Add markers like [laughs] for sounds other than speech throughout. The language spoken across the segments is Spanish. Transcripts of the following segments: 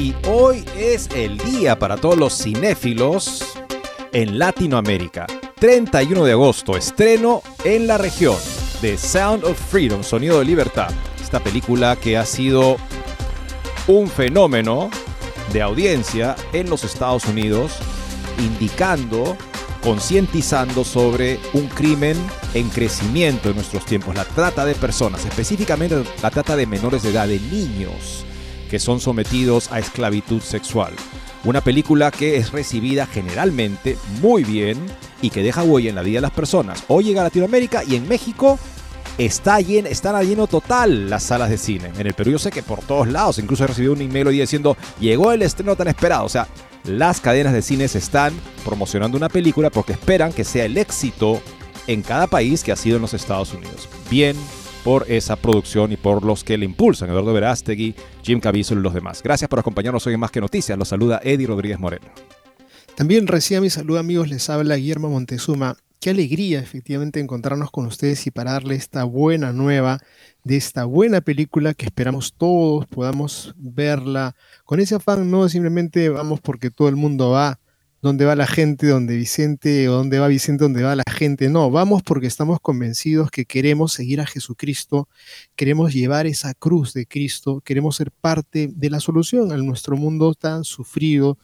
Y hoy es el día para todos los cinéfilos en Latinoamérica. 31 de agosto, estreno en la región de Sound of Freedom, Sonido de Libertad. Esta película que ha sido un fenómeno de audiencia en los Estados Unidos, indicando, concientizando sobre un crimen en crecimiento en nuestros tiempos, la trata de personas, específicamente la trata de menores de edad, de niños que son sometidos a esclavitud sexual. Una película que es recibida generalmente muy bien y que deja huella en la vida de las personas. Hoy llega a Latinoamérica y en México está llen, están a lleno total las salas de cine. En el Perú yo sé que por todos lados, incluso he recibido un email hoy diciendo, llegó el estreno tan esperado. O sea, las cadenas de cines están promocionando una película porque esperan que sea el éxito en cada país que ha sido en los Estados Unidos. Bien por esa producción y por los que le impulsan, Eduardo Verástegui, Jim Caviezel y los demás. Gracias por acompañarnos hoy en Más que Noticias. Los saluda Eddie Rodríguez Moreno. También reciba mi saludo amigos, les habla Guillermo Montezuma. Qué alegría efectivamente encontrarnos con ustedes y para darle esta buena nueva de esta buena película que esperamos todos podamos verla con ese afán, no simplemente vamos porque todo el mundo va, donde va la gente, donde Vicente, o donde va Vicente, donde va la gente. No, vamos porque estamos convencidos que queremos seguir a Jesucristo, queremos llevar esa cruz de Cristo, queremos ser parte de la solución a nuestro mundo tan sufrido,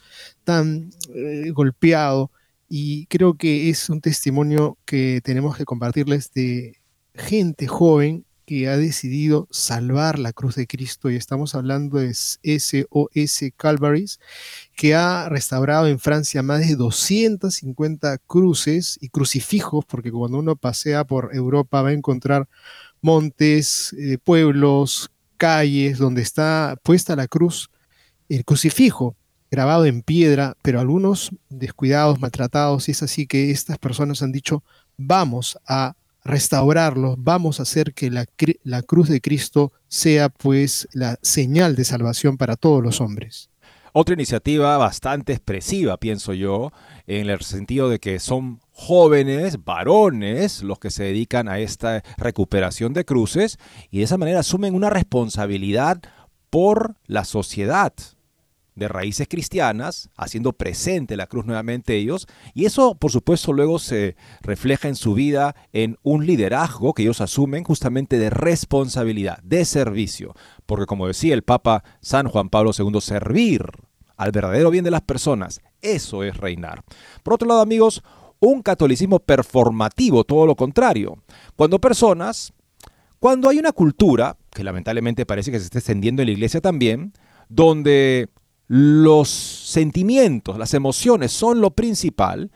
tan eh, golpeado. Y creo que es un testimonio que tenemos que compartirles de gente joven que ha decidido salvar la cruz de Cristo. Y estamos hablando de SOS Calvaries, que ha restaurado en Francia más de 250 cruces y crucifijos, porque cuando uno pasea por Europa va a encontrar montes, eh, pueblos, calles donde está puesta la cruz, el crucifijo grabado en piedra, pero algunos descuidados, maltratados, y es así que estas personas han dicho, vamos a restaurarlos, vamos a hacer que la, la, cruz de Cristo sea pues la señal de salvación para todos los hombres. Otra iniciativa bastante expresiva, pienso yo, en el sentido de que son jóvenes, varones, los que se dedican a esta recuperación de cruces y de esa manera asumen una responsabilidad por la sociedad, de raíces cristianas, haciendo presente la cruz nuevamente ellos, y eso por supuesto luego se refleja en su vida en un liderazgo que ellos asumen justamente de responsabilidad, de servicio, porque como decía el Papa San Juan Pablo II, servir al verdadero bien de las personas, eso es reinar. Por otro lado amigos, un catolicismo performativo, todo lo contrario, cuando personas, cuando hay una cultura, que lamentablemente parece que se está extendiendo en la iglesia también, donde los sentimientos, las emociones son lo principal.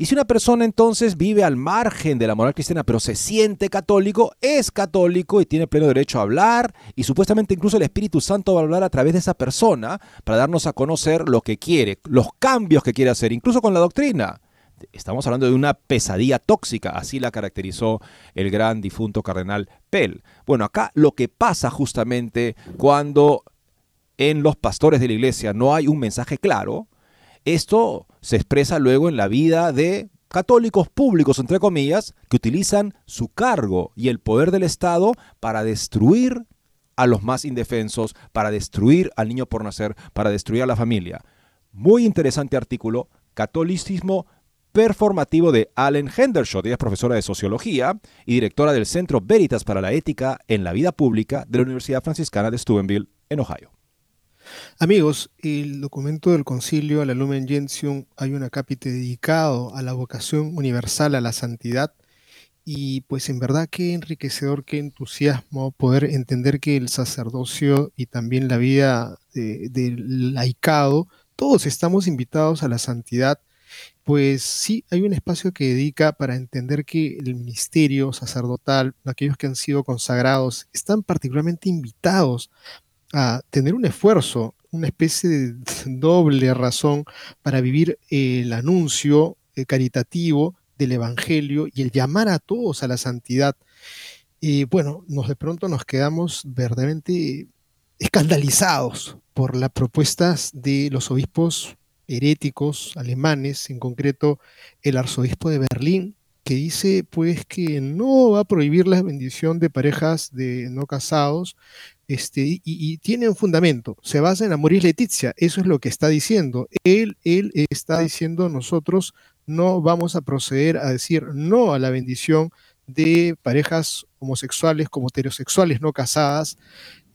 Y si una persona entonces vive al margen de la moral cristiana, pero se siente católico, es católico y tiene pleno derecho a hablar, y supuestamente incluso el Espíritu Santo va a hablar a través de esa persona para darnos a conocer lo que quiere, los cambios que quiere hacer, incluso con la doctrina. Estamos hablando de una pesadilla tóxica, así la caracterizó el gran difunto cardenal Pell. Bueno, acá lo que pasa justamente cuando en los pastores de la iglesia no hay un mensaje claro, esto se expresa luego en la vida de católicos públicos, entre comillas, que utilizan su cargo y el poder del Estado para destruir a los más indefensos, para destruir al niño por nacer, para destruir a la familia. Muy interesante artículo, Catolicismo performativo de Allen Hendershot. Ella es profesora de sociología y directora del Centro Veritas para la Ética en la Vida Pública de la Universidad Franciscana de Steubenville, en Ohio. Amigos, el documento del concilio, la Lumen Gentium, hay un acápite dedicado a la vocación universal a la santidad y pues en verdad qué enriquecedor, qué entusiasmo poder entender que el sacerdocio y también la vida del laicado, todos estamos invitados a la santidad. Pues sí, hay un espacio que dedica para entender que el ministerio sacerdotal, aquellos que han sido consagrados, están particularmente invitados a tener un esfuerzo, una especie de [laughs] doble razón para vivir el anuncio eh, caritativo del Evangelio y el llamar a todos a la santidad. Y bueno, nos de pronto nos quedamos verdaderamente escandalizados por las propuestas de los obispos heréticos alemanes, en concreto el arzobispo de Berlín, que dice pues que no va a prohibir la bendición de parejas de no casados, este, y, tiene un fundamento, se basa en Amoris Leticia, eso es lo que está diciendo. Él, él está diciendo nosotros no vamos a proceder a decir no a la bendición de parejas homosexuales como heterosexuales no casadas.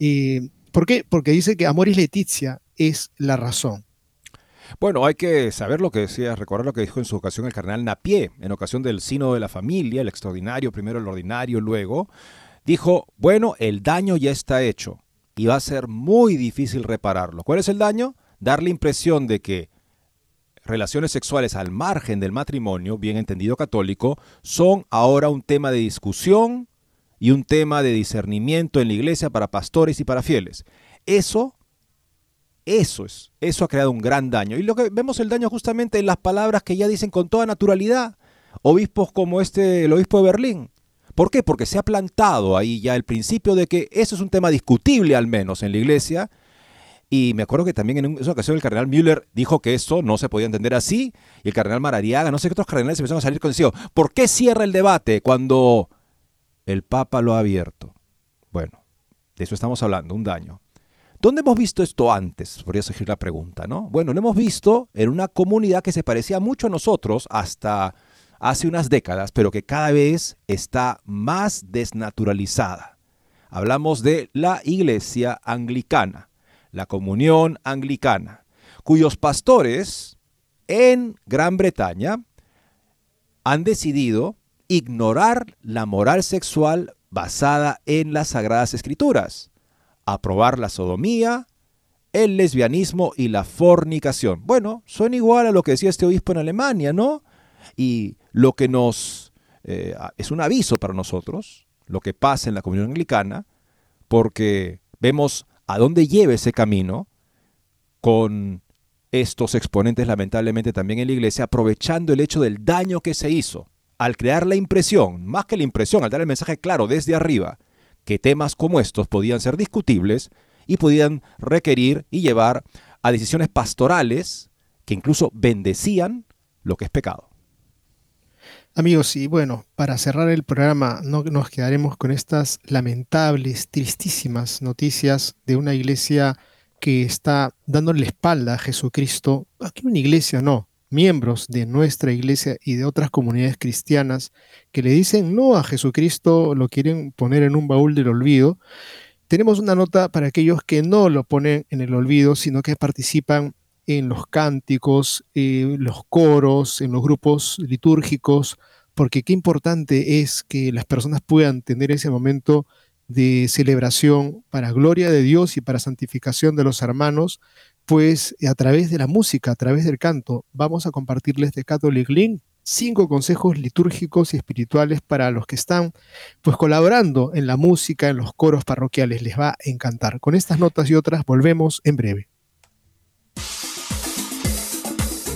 Eh, ¿Por qué? Porque dice que Amoris Leticia es la razón. Bueno, hay que saber lo que decía, recordar lo que dijo en su ocasión el cardenal Napié, en ocasión del sino de la familia, el extraordinario, primero el ordinario, luego, dijo, bueno, el daño ya está hecho y va a ser muy difícil repararlo. ¿Cuál es el daño? Dar la impresión de que relaciones sexuales al margen del matrimonio, bien entendido católico, son ahora un tema de discusión y un tema de discernimiento en la iglesia para pastores y para fieles. Eso, eso es, eso ha creado un gran daño. Y lo que vemos el daño justamente en las palabras que ya dicen con toda naturalidad obispos como este, el obispo de Berlín. ¿Por qué? Porque se ha plantado ahí ya el principio de que eso es un tema discutible al menos en la iglesia y me acuerdo que también en esa ocasión el cardenal Müller dijo que eso no se podía entender así. Y el cardenal Marariaga, no sé qué otros cardenales empezaron a salir con eso. ¿Por qué cierra el debate cuando el Papa lo ha abierto? Bueno, de eso estamos hablando, un daño. ¿Dónde hemos visto esto antes? Podría surgir la pregunta, ¿no? Bueno, lo hemos visto en una comunidad que se parecía mucho a nosotros hasta hace unas décadas, pero que cada vez está más desnaturalizada. Hablamos de la iglesia anglicana la comunión anglicana, cuyos pastores en Gran Bretaña han decidido ignorar la moral sexual basada en las sagradas escrituras, aprobar la sodomía, el lesbianismo y la fornicación. Bueno, son igual a lo que decía este obispo en Alemania, ¿no? Y lo que nos eh, es un aviso para nosotros, lo que pasa en la comunión anglicana, porque vemos a dónde lleva ese camino con estos exponentes lamentablemente también en la iglesia, aprovechando el hecho del daño que se hizo al crear la impresión, más que la impresión, al dar el mensaje claro desde arriba, que temas como estos podían ser discutibles y podían requerir y llevar a decisiones pastorales que incluso bendecían lo que es pecado. Amigos, y bueno, para cerrar el programa, no nos quedaremos con estas lamentables, tristísimas noticias de una iglesia que está dándole espalda a Jesucristo. Aquí una iglesia no, miembros de nuestra iglesia y de otras comunidades cristianas que le dicen no a Jesucristo, lo quieren poner en un baúl del olvido. Tenemos una nota para aquellos que no lo ponen en el olvido, sino que participan en los cánticos, en los coros, en los grupos litúrgicos, porque qué importante es que las personas puedan tener ese momento de celebración para gloria de Dios y para santificación de los hermanos, pues a través de la música, a través del canto, vamos a compartirles de Catholic Link cinco consejos litúrgicos y espirituales para los que están pues colaborando en la música, en los coros parroquiales. Les va a encantar. Con estas notas y otras volvemos en breve.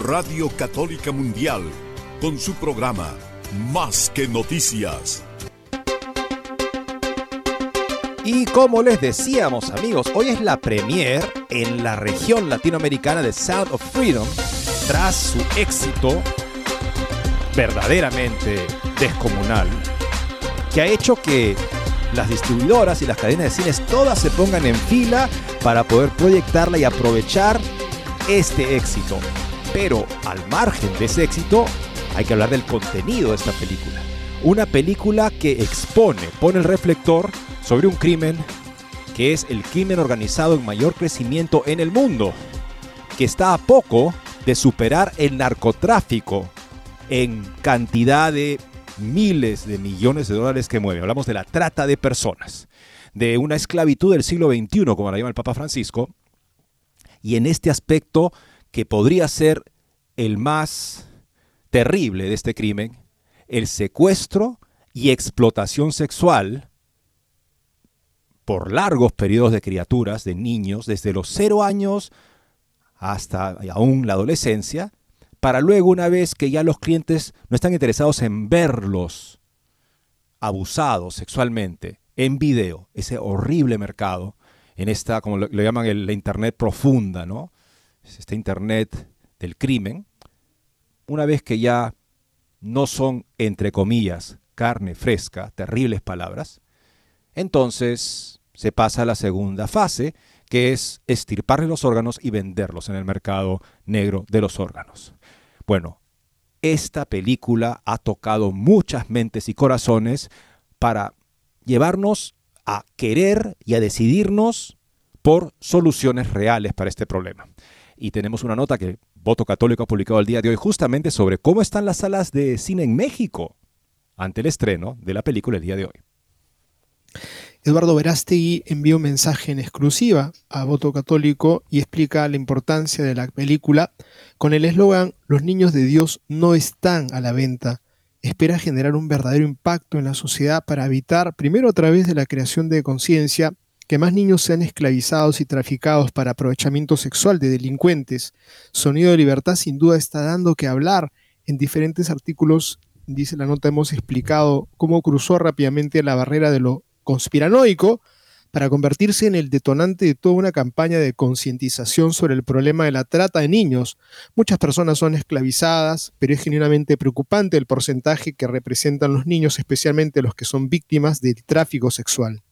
Radio Católica Mundial, con su programa Más que Noticias. Y como les decíamos amigos, hoy es la premier en la región latinoamericana de Sound of Freedom tras su éxito verdaderamente descomunal que ha hecho que las distribuidoras y las cadenas de cines todas se pongan en fila para poder proyectarla y aprovechar este éxito. Pero al margen de ese éxito, hay que hablar del contenido de esta película. Una película que expone, pone el reflector sobre un crimen que es el crimen organizado en mayor crecimiento en el mundo, que está a poco de superar el narcotráfico en cantidad de miles de millones de dólares que mueve. Hablamos de la trata de personas, de una esclavitud del siglo XXI, como la llama el Papa Francisco, y en este aspecto que podría ser el más terrible de este crimen, el secuestro y explotación sexual por largos periodos de criaturas, de niños, desde los cero años hasta aún la adolescencia, para luego una vez que ya los clientes no están interesados en verlos abusados sexualmente en video, ese horrible mercado, en esta, como lo, llaman la Internet profunda, ¿no? Este Internet del crimen, una vez que ya no son, entre comillas, carne fresca, terribles palabras, entonces se pasa a la segunda fase, que es estirparle los órganos y venderlos en el mercado negro de los órganos. Bueno, esta película ha tocado muchas mentes y corazones para llevarnos a querer y a decidirnos por soluciones reales para este problema. Y tenemos una nota que Voto Católico ha publicado el día de hoy justamente sobre cómo están las salas de cine en México ante el estreno de la película el día de hoy. Eduardo Verástegui envió un mensaje en exclusiva a Voto Católico y explica la importancia de la película con el eslogan Los niños de Dios no están a la venta. Espera generar un verdadero impacto en la sociedad para evitar, primero a través de la creación de conciencia, que más niños sean esclavizados y traficados para aprovechamiento sexual de delincuentes. Sonido de Libertad sin duda está dando que hablar. En diferentes artículos, dice la nota, hemos explicado cómo cruzó rápidamente la barrera de lo conspiranoico para convertirse en el detonante de toda una campaña de concientización sobre el problema de la trata de niños. Muchas personas son esclavizadas, pero es genuinamente preocupante el porcentaje que representan los niños, especialmente los que son víctimas del tráfico sexual.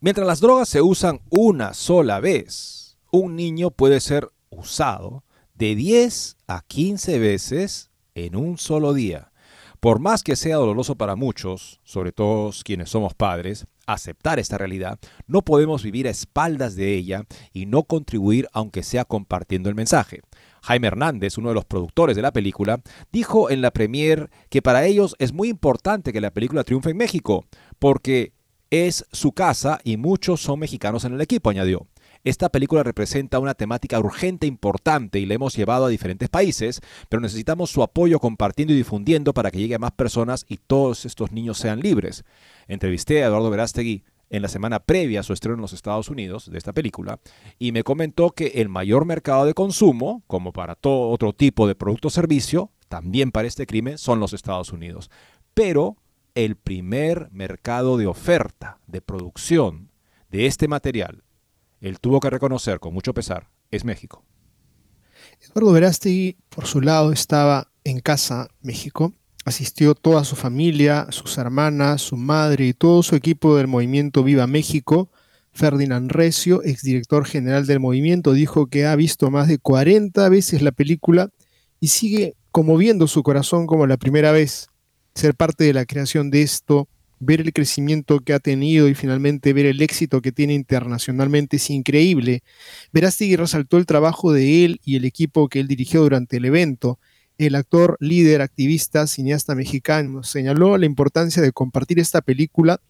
Mientras las drogas se usan una sola vez, un niño puede ser usado de 10 a 15 veces en un solo día. Por más que sea doloroso para muchos, sobre todo quienes somos padres, aceptar esta realidad, no podemos vivir a espaldas de ella y no contribuir aunque sea compartiendo el mensaje. Jaime Hernández, uno de los productores de la película, dijo en la premier que para ellos es muy importante que la película triunfe en México, porque es su casa y muchos son mexicanos en el equipo, añadió. Esta película representa una temática urgente e importante y la hemos llevado a diferentes países, pero necesitamos su apoyo compartiendo y difundiendo para que llegue a más personas y todos estos niños sean libres. Entrevisté a Eduardo Verástegui en la semana previa a su estreno en los Estados Unidos de esta película y me comentó que el mayor mercado de consumo, como para todo otro tipo de producto o servicio, también para este crimen, son los Estados Unidos. Pero el primer mercado de oferta, de producción de este material, él tuvo que reconocer con mucho pesar, es México. Eduardo Verástegui, por su lado, estaba en casa, México, asistió toda su familia, sus hermanas, su madre y todo su equipo del movimiento Viva México. Ferdinand Recio, exdirector general del movimiento, dijo que ha visto más de 40 veces la película y sigue conmoviendo su corazón como la primera vez. Ser parte de la creación de esto ver el crecimiento que ha tenido y finalmente ver el éxito que tiene internacionalmente es increíble. Verástegui resaltó el trabajo de él y el equipo que él dirigió durante el evento. El actor, líder, activista, cineasta mexicano señaló la importancia de compartir esta película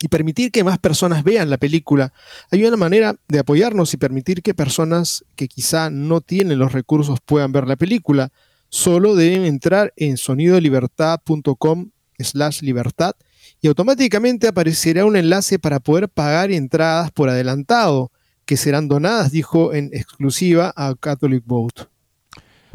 y permitir que más personas vean la película. Hay una manera de apoyarnos y permitir que personas que quizá no tienen los recursos puedan ver la película. Solo deben entrar en sonidolibertad.com slash libertad y automáticamente aparecerá un enlace para poder pagar entradas por adelantado que serán donadas, dijo en exclusiva a Catholic Vote.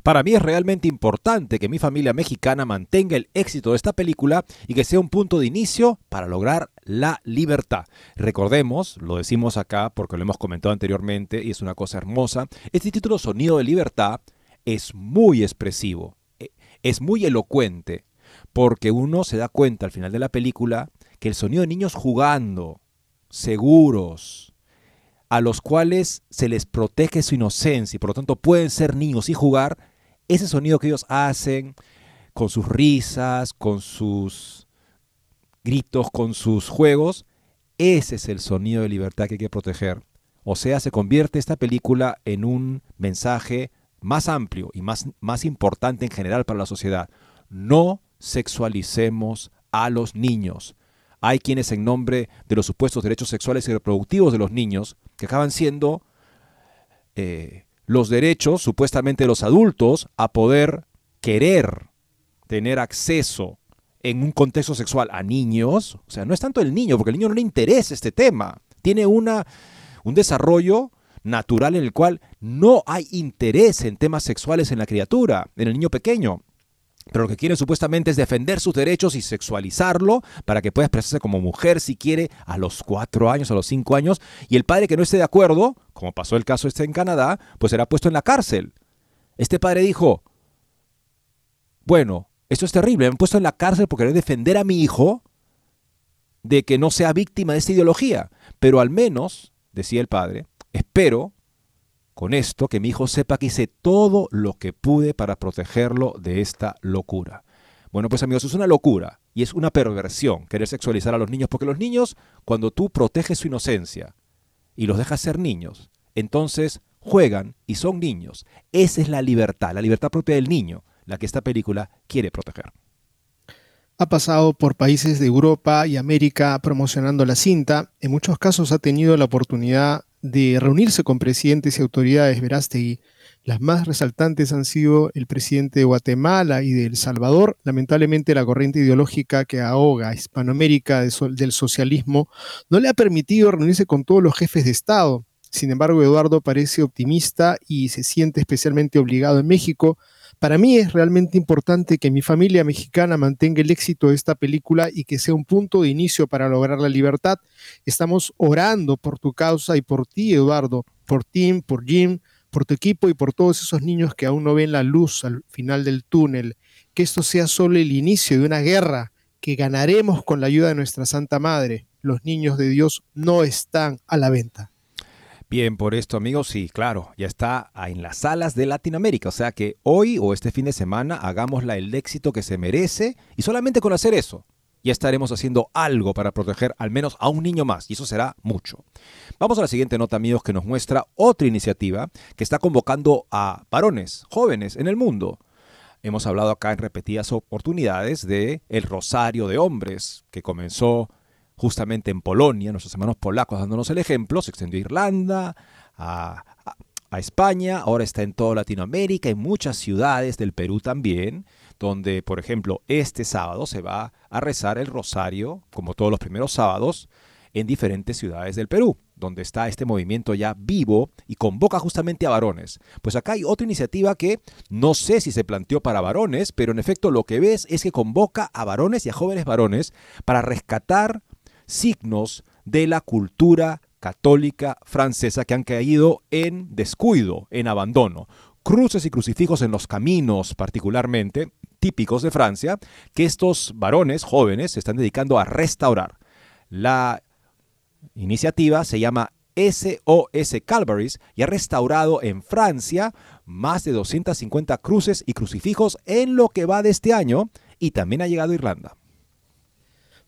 Para mí es realmente importante que mi familia mexicana mantenga el éxito de esta película y que sea un punto de inicio para lograr la libertad. Recordemos, lo decimos acá porque lo hemos comentado anteriormente y es una cosa hermosa, este título Sonido de Libertad es muy expresivo, e, es muy elocuente, porque uno se da cuenta al final de la película que el sonido de niños jugando, seguros, a los cuales se les protege su inocencia y por lo tanto pueden ser niños y jugar, ese sonido que ellos hacen con sus risas, con sus gritos, con sus juegos, ese es el sonido de libertad que hay que proteger. O sea, se convierte esta película en un mensaje más amplio y más, más importante en general para la sociedad. No sexualicemos a los niños. Hay quienes en nombre de los supuestos derechos sexuales y reproductivos de los niños, que acaban siendo eh, los derechos supuestamente de los adultos a poder querer tener acceso en un contexto sexual a niños, o sea, no es tanto el niño, porque al niño no le interesa este tema, tiene una, un desarrollo natural en el cual no hay interés en temas sexuales en la criatura, en el niño pequeño. Pero lo que quieren supuestamente es defender sus derechos y sexualizarlo para que pueda expresarse como mujer si quiere a los cuatro años, a los cinco años. Y el padre que no esté de acuerdo, como pasó el caso este en Canadá, pues será puesto en la cárcel. Este padre dijo, bueno, esto es terrible, me han puesto en la cárcel porque querer defender a mi hijo de que no sea víctima de esta ideología. Pero al menos, decía el padre, espero con esto que mi hijo sepa que hice todo lo que pude para protegerlo de esta locura. Bueno, pues amigos, es una locura y es una perversión querer sexualizar a los niños, porque los niños, cuando tú proteges su inocencia y los dejas ser niños, entonces juegan y son niños. Esa es la libertad, la libertad propia del niño, la que esta película quiere proteger. Ha pasado por países de Europa y América promocionando la cinta. En muchos casos ha tenido la oportunidad de reunirse con presidentes y autoridades Verástegui. Las más resaltantes han sido el presidente de Guatemala y de El Salvador. Lamentablemente la corriente ideológica que ahoga a Hispanoamérica del socialismo no le ha permitido reunirse con todos los jefes de Estado. Sin embargo, Eduardo parece optimista y se siente especialmente obligado en México para mí es realmente importante que mi familia mexicana mantenga el éxito de esta película y que sea un punto de inicio para lograr la libertad. Estamos orando por tu causa y por ti, Eduardo, por Tim, por Jim, por tu equipo y por todos esos niños que aún no ven la luz al final del túnel. Que esto sea solo el inicio de una guerra que ganaremos con la ayuda de nuestra Santa Madre. Los niños de Dios no están a la venta. Bien, por esto amigos, sí, claro, ya está en las salas de Latinoamérica, o sea que hoy o este fin de semana hagámosla el éxito que se merece y solamente con hacer eso ya estaremos haciendo algo para proteger al menos a un niño más y eso será mucho. Vamos a la siguiente nota amigos que nos muestra otra iniciativa que está convocando a varones, jóvenes en el mundo. Hemos hablado acá en repetidas oportunidades de el Rosario de Hombres que comenzó justamente en Polonia, nuestros hermanos polacos dándonos el ejemplo, se extendió a Irlanda, a, España, ahora está en toda Latinoamérica, en muchas ciudades del Perú también, donde, por ejemplo, este sábado se va a rezar el rosario, como todos los primeros sábados, en diferentes ciudades del Perú, donde está este movimiento ya vivo y convoca justamente a varones. Pues acá hay otra iniciativa que no sé si se planteó para varones, pero en efecto lo que ves es que convoca a varones y a jóvenes varones para rescatar signos de la cultura católica francesa que han caído en descuido, en abandono. Cruces y crucifijos en los caminos particularmente, típicos de Francia, que estos varones jóvenes se están dedicando a restaurar. La iniciativa se llama SOS Calvaries y ha restaurado en Francia más de 250 cruces y crucifijos en lo que va de este año y también ha llegado a Irlanda.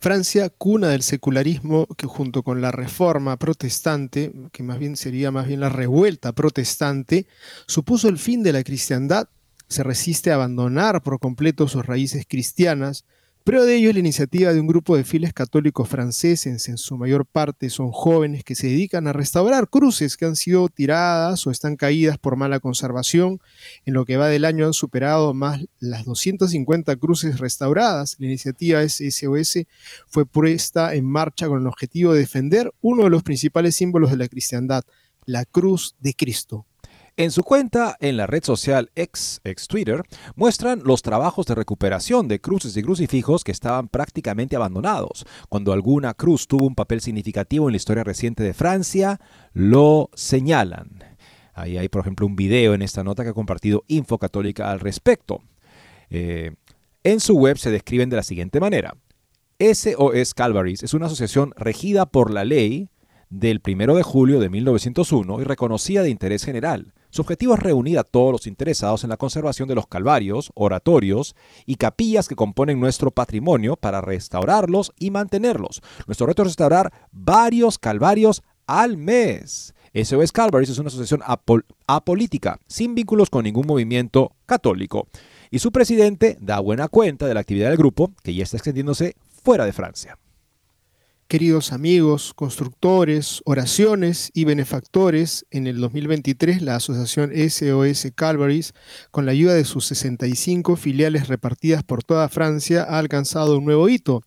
Francia, cuna del secularismo, que junto con la reforma protestante, que más bien sería más bien la revuelta protestante, supuso el fin de la cristiandad, se resiste a abandonar por completo sus raíces cristianas, Prueba de ello la iniciativa de un grupo de fieles católicos franceses, en su mayor parte son jóvenes que se dedican a restaurar cruces que han sido tiradas o están caídas por mala conservación. En lo que va del año han superado más las 250 cruces restauradas. La iniciativa SOS fue puesta en marcha con el objetivo de defender uno de los principales símbolos de la cristiandad, la cruz de Cristo. En su cuenta en la red social ex, ex Twitter, muestran los trabajos de recuperación de cruces y crucifijos que estaban prácticamente abandonados. Cuando alguna cruz tuvo un papel significativo en la historia reciente de Francia, lo señalan. Ahí hay, por ejemplo, un video en esta nota que ha compartido Info Católica al respecto. Eh, en su web se describen de la siguiente manera. SOS Calvaries es una asociación regida por la ley del 1 de julio de 1901 y reconocida de interés general. Su objetivo es reunir a todos los interesados en la conservación de los calvarios, oratorios y capillas que componen nuestro patrimonio para restaurarlos y mantenerlos. Nuestro reto es restaurar varios calvarios al mes. SOS Calvaries es una asociación apolítica, sin vínculos con ningún movimiento católico. Y su presidente da buena cuenta de la actividad del grupo, que ya está extendiéndose fuera de Francia. Queridos amigos, constructores, oraciones y benefactores, en el 2023 la asociación SOS Calvaries, con la ayuda de sus 65 filiales repartidas por toda Francia, ha alcanzado un nuevo hito.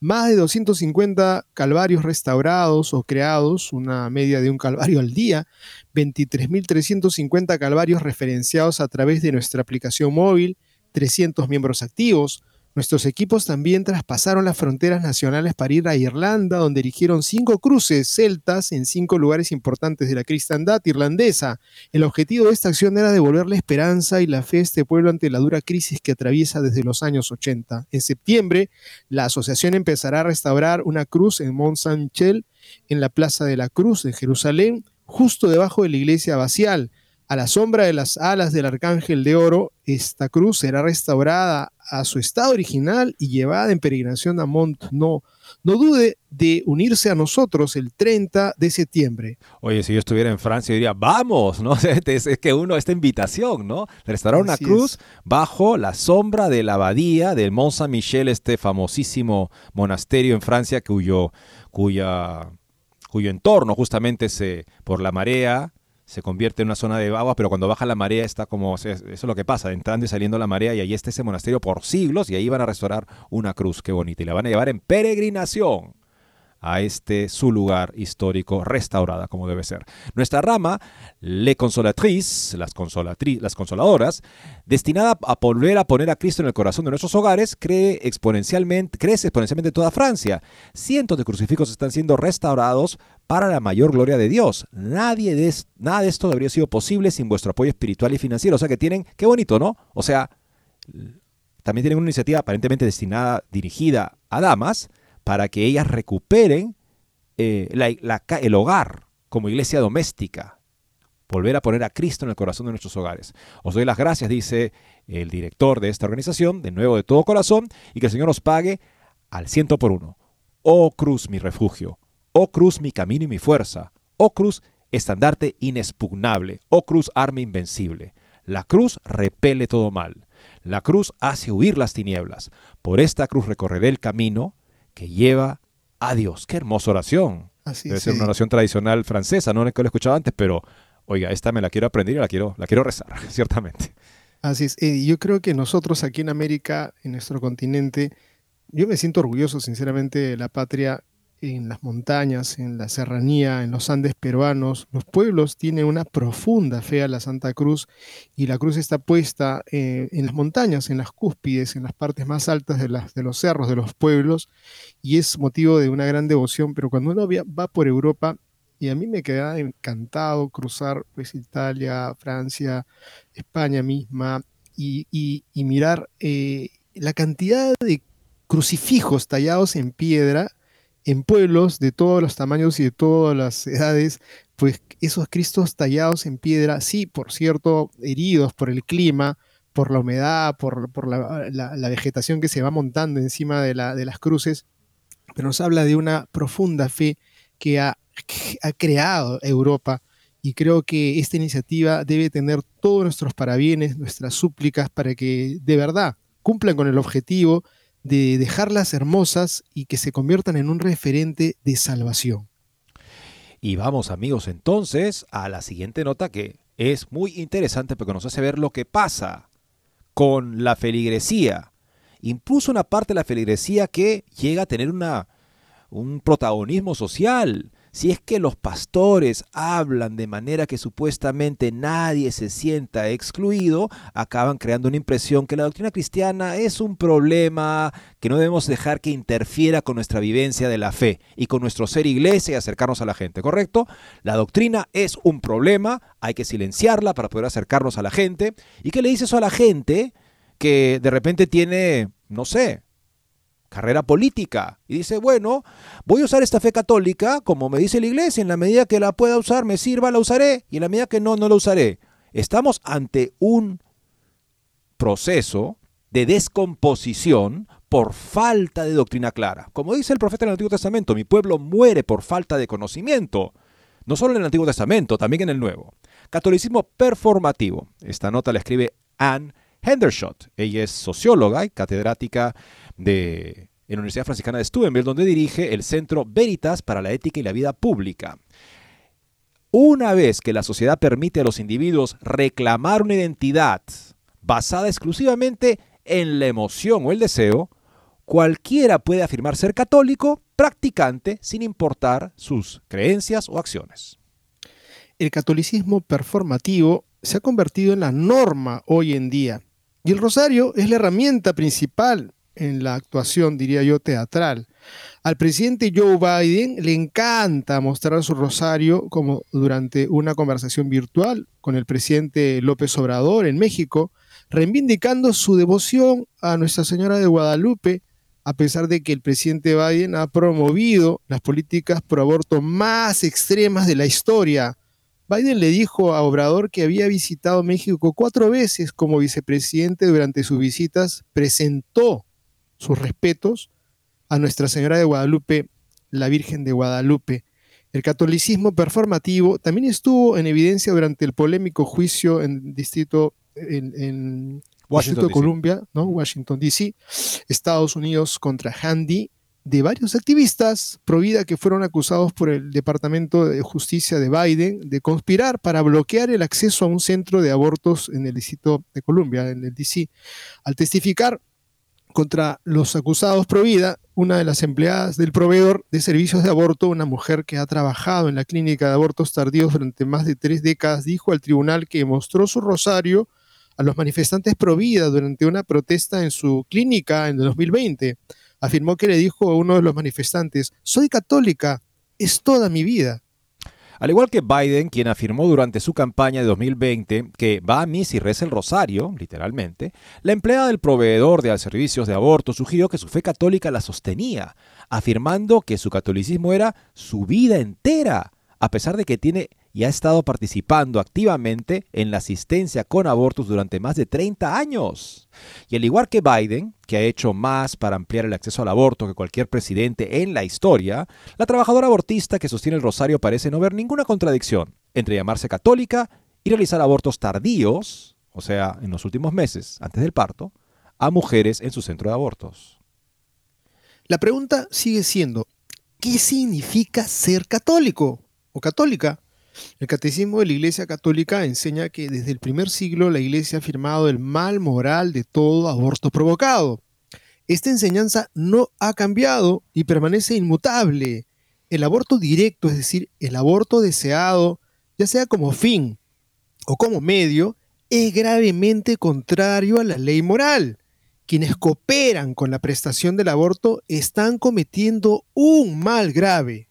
Más de 250 calvarios restaurados o creados, una media de un calvario al día, 23.350 calvarios referenciados a través de nuestra aplicación móvil, 300 miembros activos, Nuestros equipos también traspasaron las fronteras nacionales para ir a Irlanda, donde erigieron cinco cruces celtas en cinco lugares importantes de la cristiandad irlandesa. El objetivo de esta acción era devolver la esperanza y la fe a este pueblo ante la dura crisis que atraviesa desde los años 80. En septiembre, la asociación empezará a restaurar una cruz en Mont Saint-Michel, en la Plaza de la Cruz de Jerusalén, justo debajo de la iglesia abacial. A la sombra de las alas del arcángel de oro, esta cruz será restaurada a su estado original y llevada en peregrinación a Mont. No, no dude de unirse a nosotros el 30 de septiembre. Oye, si yo estuviera en Francia, diría, vamos, ¿no? [laughs] Es, que uno, esta invitación, ¿no? Restaurar una cruz bajo la sombra de la abadía del Mont Saint-Michel, este famosísimo monasterio en Francia cuyo, cuya, cuyo entorno justamente se, por la marea se convierte en una zona de agua, pero cuando baja la marea está como, eso es lo que pasa, entrando y saliendo la marea y ahí está ese monasterio por siglos y ahí van a restaurar una cruz, qué bonita, y la van a llevar en peregrinación a este su lugar histórico restaurada como debe ser. Nuestra rama, Le Consolatrices, las, las consoladoras, destinada a volver a poner a Cristo en el corazón de nuestros hogares, cree exponencialmente, crece exponencialmente toda Francia. Cientos de crucifijos están siendo restaurados para la mayor gloria de Dios. Nadie de, nada de esto habría sido posible sin vuestro apoyo espiritual y financiero. O sea que tienen, qué bonito, ¿no? O sea, también tienen una iniciativa aparentemente destinada, dirigida a damas, para que ellas recuperen eh, el hogar como iglesia doméstica, volver a poner a Cristo en el corazón de nuestros hogares. Os doy las gracias, dice el director de esta organización, de nuevo de todo corazón, y que el Señor os pague al ciento por uno. Oh cruz, mi refugio. Oh cruz, mi camino y mi fuerza. Oh cruz, estandarte inexpugnable. Oh cruz, arma invencible. La cruz repele todo mal. La cruz hace huir las tinieblas. Por esta cruz recorreré el camino que lleva a Dios. Qué hermosa oración. Debe ser una oración tradicional francesa, no la que lo he escuchado antes, pero oiga, esta me la quiero aprender y la quiero, la quiero rezar, [laughs] ciertamente. Así es. Eh, yo creo que nosotros aquí en América, en nuestro continente, yo me siento orgulloso, sinceramente, de la patria en las montañas, en la serranía, en los Andes peruanos. Los pueblos tienen una profunda fe a la Santa Cruz y la cruz está puesta eh, en las montañas, en las cúspides, en las partes más altas de, los cerros de los pueblos y es motivo de una gran devoción. Pero cuando uno va por Europa, y a mí me queda encantado cruzar pues, Italia, Francia, España misma y, mirar eh, la cantidad de crucifijos tallados en piedra en pueblos de todos los tamaños y de todas las edades, pues esos cristos tallados en piedra, sí, por cierto, heridos por el clima, por la humedad, por, la, vegetación que se va montando encima de, la, de las cruces, pero nos habla de una profunda fe que ha creado Europa y creo que esta iniciativa debe tener todos nuestros parabienes, nuestras súplicas para que de verdad cumplan con el objetivo de dejarlas hermosas y que se conviertan en un referente de salvación. Y vamos amigos entonces a la siguiente nota que es muy interesante porque nos hace ver lo que pasa con la feligresía. Incluso una parte de la feligresía que llega a tener una, un protagonismo social si es que los pastores hablan de manera que supuestamente nadie se sienta excluido, acaban creando una impresión que la doctrina cristiana es un problema que no debemos dejar que interfiera con nuestra vivencia de la fe y con nuestro ser iglesia y acercarnos a la gente, ¿correcto? La doctrina es un problema, hay que silenciarla para poder acercarnos a la gente. ¿Y qué le dice eso a la gente que de repente tiene, no sé, carrera política. Y dice, bueno, voy a usar esta fe católica como me dice la iglesia, en la medida que la pueda usar, me sirva, la usaré, y en la medida que no, no la usaré. Estamos ante un proceso de descomposición por falta de doctrina clara. Como dice el profeta en el Antiguo Testamento, mi pueblo muere por falta de conocimiento. No solo en el Antiguo Testamento, también en el Nuevo. Catolicismo performativo. Esta nota la escribe Anne Hendershot. Ella es socióloga y catedrática de, la Universidad Franciscana de Steubenville, donde dirige el Centro Veritas para la Ética y la Vida Pública. Una vez que la sociedad permite a los individuos reclamar una identidad basada exclusivamente en la emoción o el deseo, cualquiera puede afirmar ser católico, practicante, sin importar sus creencias o acciones. El catolicismo performativo se ha convertido en la norma hoy en día y el rosario es la herramienta principal en la actuación, diría yo, teatral. Al presidente Joe Biden le encanta mostrar su rosario como durante una conversación virtual con el presidente López Obrador en México, reivindicando su devoción a Nuestra Señora de Guadalupe, a pesar de que el presidente Biden ha promovido las políticas pro aborto más extremas de la historia. Biden le dijo a Obrador que había visitado México cuatro veces como vicepresidente durante sus visitas, presentó sus respetos a Nuestra Señora de Guadalupe, la Virgen de Guadalupe. El catolicismo performativo también estuvo en evidencia durante el polémico juicio en distrito en, Washington, Columbia, ¿no? Washington DC, Estados Unidos contra Handy, de varios activistas pro vida que fueron acusados por el Departamento de Justicia de Biden de conspirar para bloquear el acceso a un centro de abortos en el distrito de Columbia, en el DC. Al testificar, contra los acusados pro vida, una de las empleadas del proveedor de servicios de aborto, una mujer que ha trabajado en la clínica de abortos tardíos durante más de tres décadas, dijo al tribunal que mostró su rosario a los manifestantes pro vida durante una protesta en su clínica en el 2020. Afirmó que le dijo a uno de los manifestantes, soy católica, es toda mi vida. Al igual que Biden, quien afirmó durante su campaña de 2020 que va a misa y reza el rosario, literalmente, la empleada del proveedor de servicios de aborto sugirió que su fe católica la sostenía, afirmando que su catolicismo era su vida entera, a pesar de que tiene y ha estado participando activamente en la asistencia con abortos durante más de 30 años. Y al igual que Biden, que ha hecho más para ampliar el acceso al aborto que cualquier presidente en la historia, la trabajadora abortista que sostiene el rosario parece no ver ninguna contradicción entre llamarse católica y realizar abortos tardíos, o sea, en los últimos meses, antes del parto, a mujeres en su centro de abortos. La pregunta sigue siendo, ¿qué significa ser católico católica? El catecismo de la Iglesia Católica enseña que desde el primer siglo la Iglesia ha afirmado el mal moral de todo aborto provocado. Esta enseñanza no ha cambiado y permanece inmutable. El aborto directo, es decir, el aborto deseado, ya sea como fin o como medio, es gravemente contrario a la ley moral. Quienes cooperan con la prestación del aborto están cometiendo un mal grave.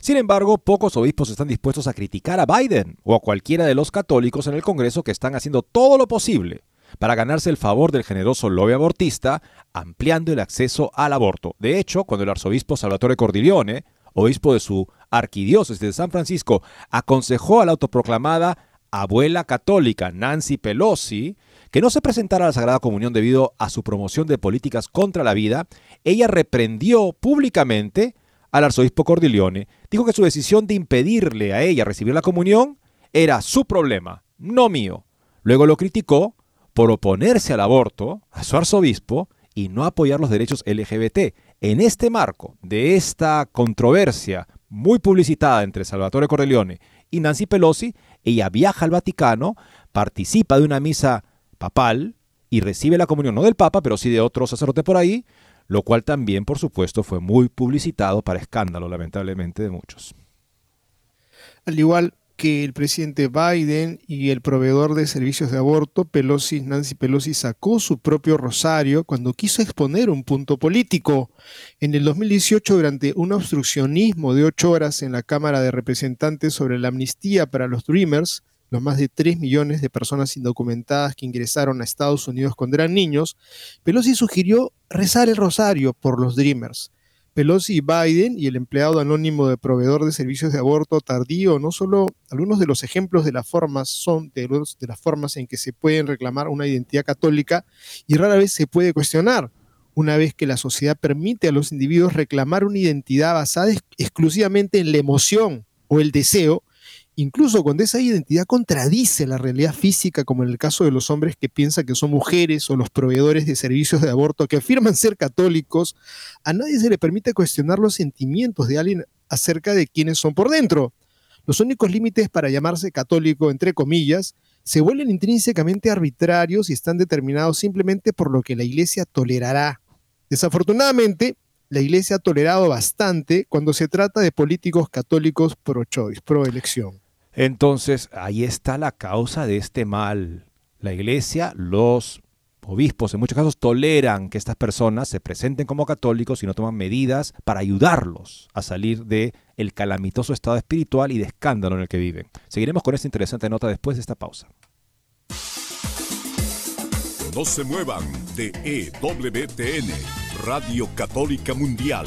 Sin embargo, pocos obispos están dispuestos a criticar a Biden o a cualquiera de los católicos en el Congreso que están haciendo todo lo posible para ganarse el favor del generoso lobby abortista, ampliando el acceso al aborto. De hecho, cuando el arzobispo Salvatore Cordiglione, obispo de su arquidiócesis de San Francisco, aconsejó a la autoproclamada abuela católica Nancy Pelosi que no se presentara a la Sagrada Comunión debido a su promoción de políticas contra la vida, ella reprendió públicamente al arzobispo Cordileone, dijo que su decisión de impedirle a ella recibir la comunión era su problema, no mío. Luego lo criticó por oponerse al aborto, a su arzobispo, y no apoyar los derechos LGBT. En este marco de esta controversia muy publicitada entre Salvatore Cordileone y Nancy Pelosi, ella viaja al Vaticano, participa de una misa papal y recibe la comunión no del Papa, pero sí de otro sacerdote por ahí, lo cual también, por supuesto, fue muy publicitado para escándalo, lamentablemente, de muchos. Al igual que el presidente Biden y el proveedor de servicios de aborto, Pelosi, Nancy Pelosi, sacó su propio rosario cuando quiso exponer un punto político. En el 2018, durante un obstruccionismo de ocho horas en la Cámara de Representantes sobre la amnistía para los Dreamers, los más de 3 millones de personas indocumentadas que ingresaron a Estados Unidos cuando eran niños, Pelosi sugirió rezar el rosario por los Dreamers. Pelosi y Biden y el empleado anónimo de proveedor de servicios de aborto tardío, no solo algunos de los ejemplos de las formas son de, las formas en que se pueden reclamar una identidad católica y rara vez se puede cuestionar, una vez que la sociedad permite a los individuos reclamar una identidad basada exclusivamente en la emoción o el deseo, incluso cuando esa identidad contradice la realidad física, como en el caso de los hombres que piensan que son mujeres o los proveedores de servicios de aborto que afirman ser católicos, a nadie se le permite cuestionar los sentimientos de alguien acerca de quiénes son por dentro. Los únicos límites para llamarse católico, entre comillas, se vuelven intrínsecamente arbitrarios y están determinados simplemente por lo que la Iglesia tolerará. Desafortunadamente, la Iglesia ha tolerado bastante cuando se trata de políticos católicos pro-choice, pro-elección. Entonces, ahí está la causa de este mal. La iglesia, los obispos en muchos casos toleran que estas personas se presenten como católicos y no toman medidas para ayudarlos a salir de el calamitoso estado espiritual y de escándalo en el que viven. Seguiremos con esta interesante nota después de esta pausa. No se muevan de EWTN, Radio Católica Mundial.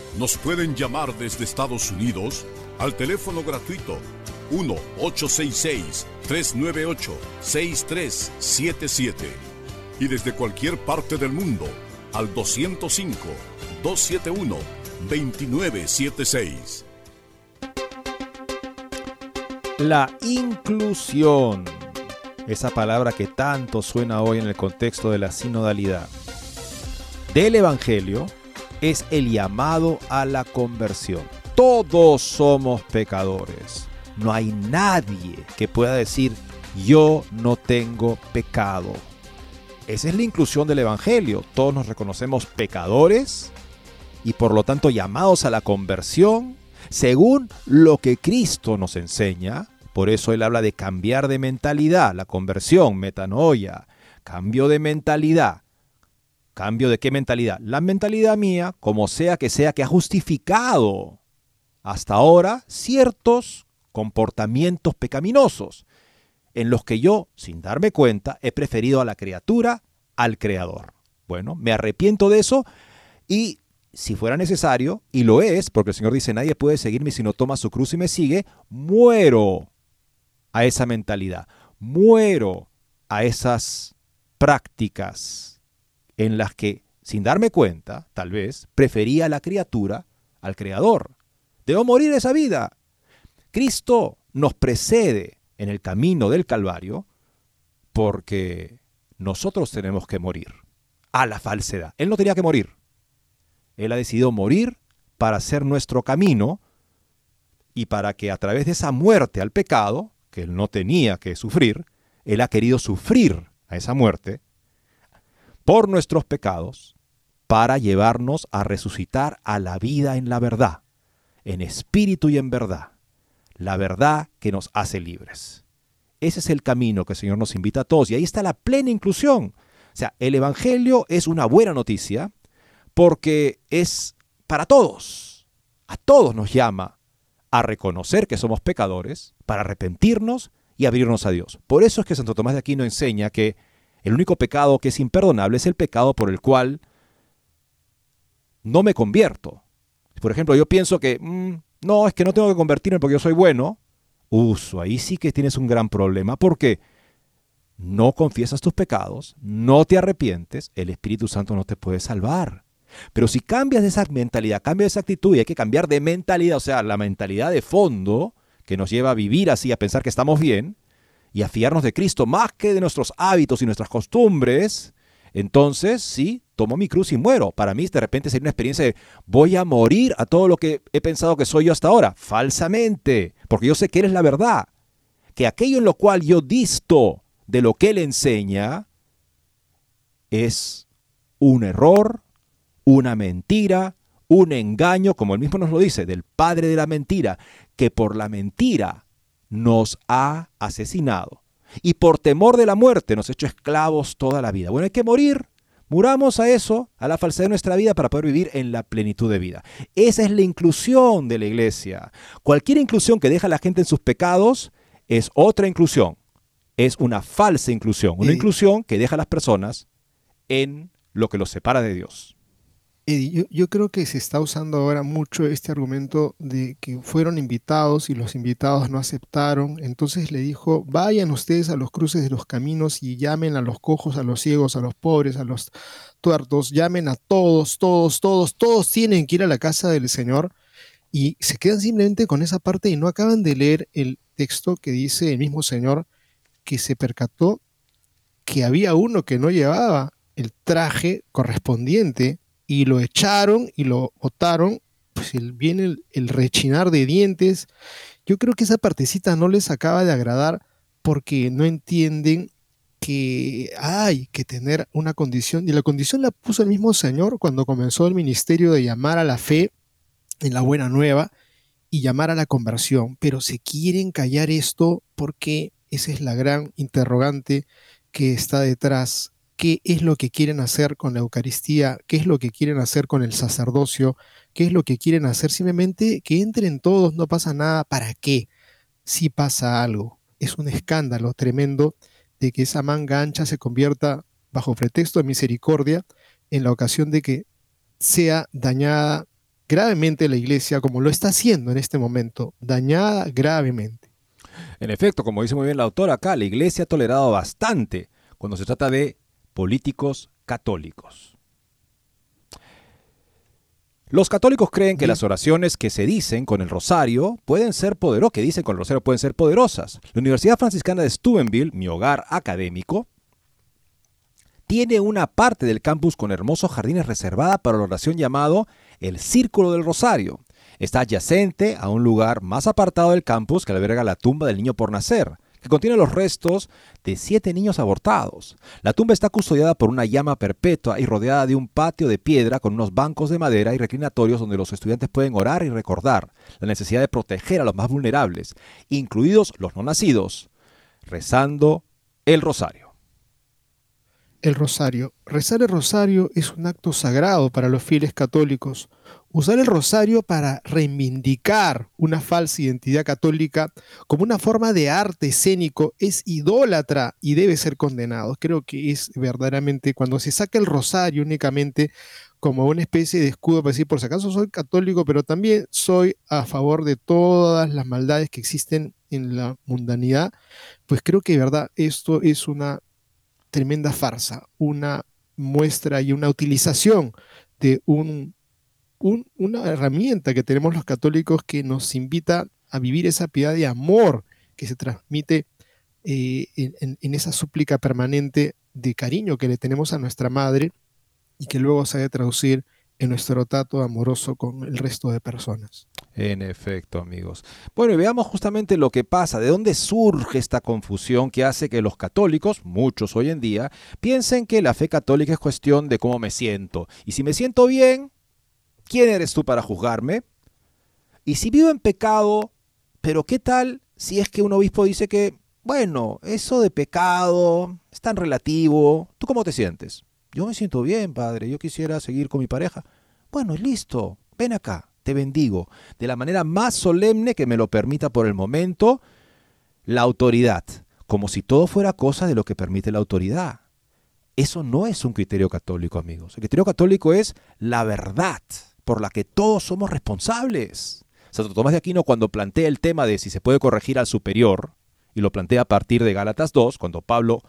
nos pueden llamar desde Estados Unidos al teléfono gratuito 1-866-398-6377 y desde cualquier parte del mundo al 205-271-2976. La inclusión, esa palabra que tanto suena hoy en el contexto de la sinodalidad del Evangelio, es el llamado a la conversión. Todos somos pecadores. No hay nadie que pueda decir, yo no tengo pecado. Esa es la inclusión del Evangelio. Todos nos reconocemos pecadores y por lo tanto llamados a la conversión según lo que Cristo nos enseña. Por eso él habla de cambiar de mentalidad, la conversión, metanoia, cambio de mentalidad. ¿Cambio de qué mentalidad? La mentalidad mía, como sea que sea, que ha justificado hasta ahora ciertos comportamientos pecaminosos, en los que yo, sin darme cuenta, he preferido a la criatura al creador. Bueno, me arrepiento de eso y si fuera necesario, y lo es, porque el Señor dice, nadie puede seguirme si no toma su cruz y me sigue, muero a esa mentalidad, muero a esas prácticas en las que, sin darme cuenta, tal vez, prefería a la criatura al Creador. Debo morir esa vida. Cristo nos precede en el camino del Calvario porque nosotros tenemos que morir a la falsedad. Él no tenía que morir. Él ha decidido morir para hacer nuestro camino y para que a través de esa muerte al pecado, que él no tenía que sufrir, él ha querido sufrir a esa muerte por nuestros pecados para llevarnos a resucitar a la vida en la verdad, en espíritu y en verdad, la verdad que nos hace libres. Ese es el camino que el Señor nos invita a todos y ahí está la plena inclusión. O sea, el Evangelio es una buena noticia porque es para todos. A todos nos llama a reconocer que somos pecadores, para arrepentirnos y abrirnos a Dios. Por eso es que Santo Tomás de Aquino enseña que el único pecado que es imperdonable es el pecado por el cual no me convierto. Por ejemplo, yo pienso que, mm, no, es que no tengo que convertirme porque yo soy bueno. Uso, ahí sí que tienes un gran problema porque no confiesas tus pecados, no te arrepientes, el Espíritu Santo no te puede salvar. Pero si cambias de esa mentalidad, cambias de esa actitud y hay que cambiar de mentalidad, o sea, la mentalidad de fondo que nos lleva a vivir así, a pensar que estamos bien y a fiarnos de Cristo más que de nuestros hábitos y nuestras costumbres, entonces sí, tomo mi cruz y muero. Para mí de repente sería una experiencia de voy a morir a todo lo que he pensado que soy yo hasta ahora, falsamente, porque yo sé que eres la verdad, que aquello en lo cual yo disto de lo que él enseña es un error, una mentira, un engaño, como él mismo nos lo dice, del padre de la mentira, que por la mentira nos ha asesinado. Y por temor de la muerte nos ha hecho esclavos toda la vida. Bueno, hay que morir. Muramos a eso, a la falsedad de nuestra vida para poder vivir en la plenitud de vida. Esa es la inclusión de la iglesia. Cualquier inclusión que deja a la gente en sus pecados es otra inclusión. Es una falsa inclusión. Una inclusión que deja a las personas en lo que los separa de Dios yo, creo que se está usando ahora mucho este argumento de que fueron invitados y los invitados no aceptaron. Entonces le dijo, vayan ustedes a los cruces de los caminos y llamen a los cojos, a los ciegos, a los pobres, a los tuertos, llamen a todos, todos, todos, todos tienen que ir a la casa del Señor. Y se quedan simplemente con esa parte y no acaban de leer el texto que dice el mismo Señor que se percató que había uno que no llevaba el traje correspondiente y lo echaron y lo botaron, pues viene el, rechinar de dientes. Yo creo que esa partecita no les acaba de agradar porque no entienden que hay que tener una condición, y la condición la puso el mismo Señor cuando comenzó el ministerio de llamar a la fe en la buena nueva y llamar a la conversión, pero se quieren callar esto porque esa es la gran interrogante que está detrás qué es lo que quieren hacer con la Eucaristía, qué es lo que quieren hacer con el sacerdocio, qué es lo que quieren hacer. Simplemente que entren todos, no pasa nada. ¿Para qué? Si pasa algo. Es un escándalo tremendo de que esa manga ancha se convierta, bajo pretexto de misericordia, en la ocasión de que sea dañada gravemente la iglesia, como lo está haciendo en este momento, dañada gravemente. En efecto, como dice muy bien la autora acá, la iglesia ha tolerado bastante cuando se trata de políticos católicos. Los católicos creen que las oraciones que se dicen con el rosario pueden ser poderosas, que dicen con rosario pueden ser poderosas. La Universidad Franciscana de Steubenville, mi hogar académico, tiene una parte del campus con hermosos jardines reservada para la oración llamado el Círculo del Rosario. Está adyacente a un lugar más apartado del campus que alberga la tumba del niño por nacer que contiene los restos de siete niños abortados. La tumba está custodiada por una llama perpetua y rodeada de un patio de piedra con unos bancos de madera y reclinatorios donde los estudiantes pueden orar y recordar la necesidad de proteger a los más vulnerables, incluidos los no nacidos, rezando el rosario. El rosario. Rezar el rosario es un acto sagrado para los fieles católicos. Usar el rosario para reivindicar una falsa identidad católica como una forma de arte escénico es idólatra y debe ser condenado. Creo que es verdaderamente cuando se saca el rosario únicamente como una especie de escudo para decir, por si acaso soy católico, pero también soy a favor de todas las maldades que existen en la mundanidad, pues creo que de verdad esto es una tremenda farsa, una muestra y una utilización de un, una herramienta que tenemos los católicos que nos invita a vivir esa piedad de amor que se transmite eh, en, esa súplica permanente de cariño que le tenemos a nuestra madre y que luego se ha de traducir en nuestro trato amoroso con el resto de personas. En efecto, amigos. Bueno, y veamos justamente lo que pasa, de dónde surge esta confusión que hace que los católicos, muchos hoy en día, piensen que la fe católica es cuestión de cómo me siento. Y si me siento bien, ¿quién eres tú para juzgarme? Y si vivo en pecado, pero ¿qué tal si es que un obispo dice que, bueno, eso de pecado es tan relativo, ¿tú cómo te sientes? Yo me siento bien, padre, yo quisiera seguir con mi pareja. Bueno, listo, ven acá, te bendigo, de la manera más solemne que me lo permita por el momento la autoridad, como si todo fuera cosa de lo que permite la autoridad. Eso no es un criterio católico, amigos. El criterio católico es la verdad por la que todos somos responsables. Santo Tomás de Aquino cuando plantea el tema de si se puede corregir al superior, y lo plantea a partir de Gálatas 2, cuando Pablo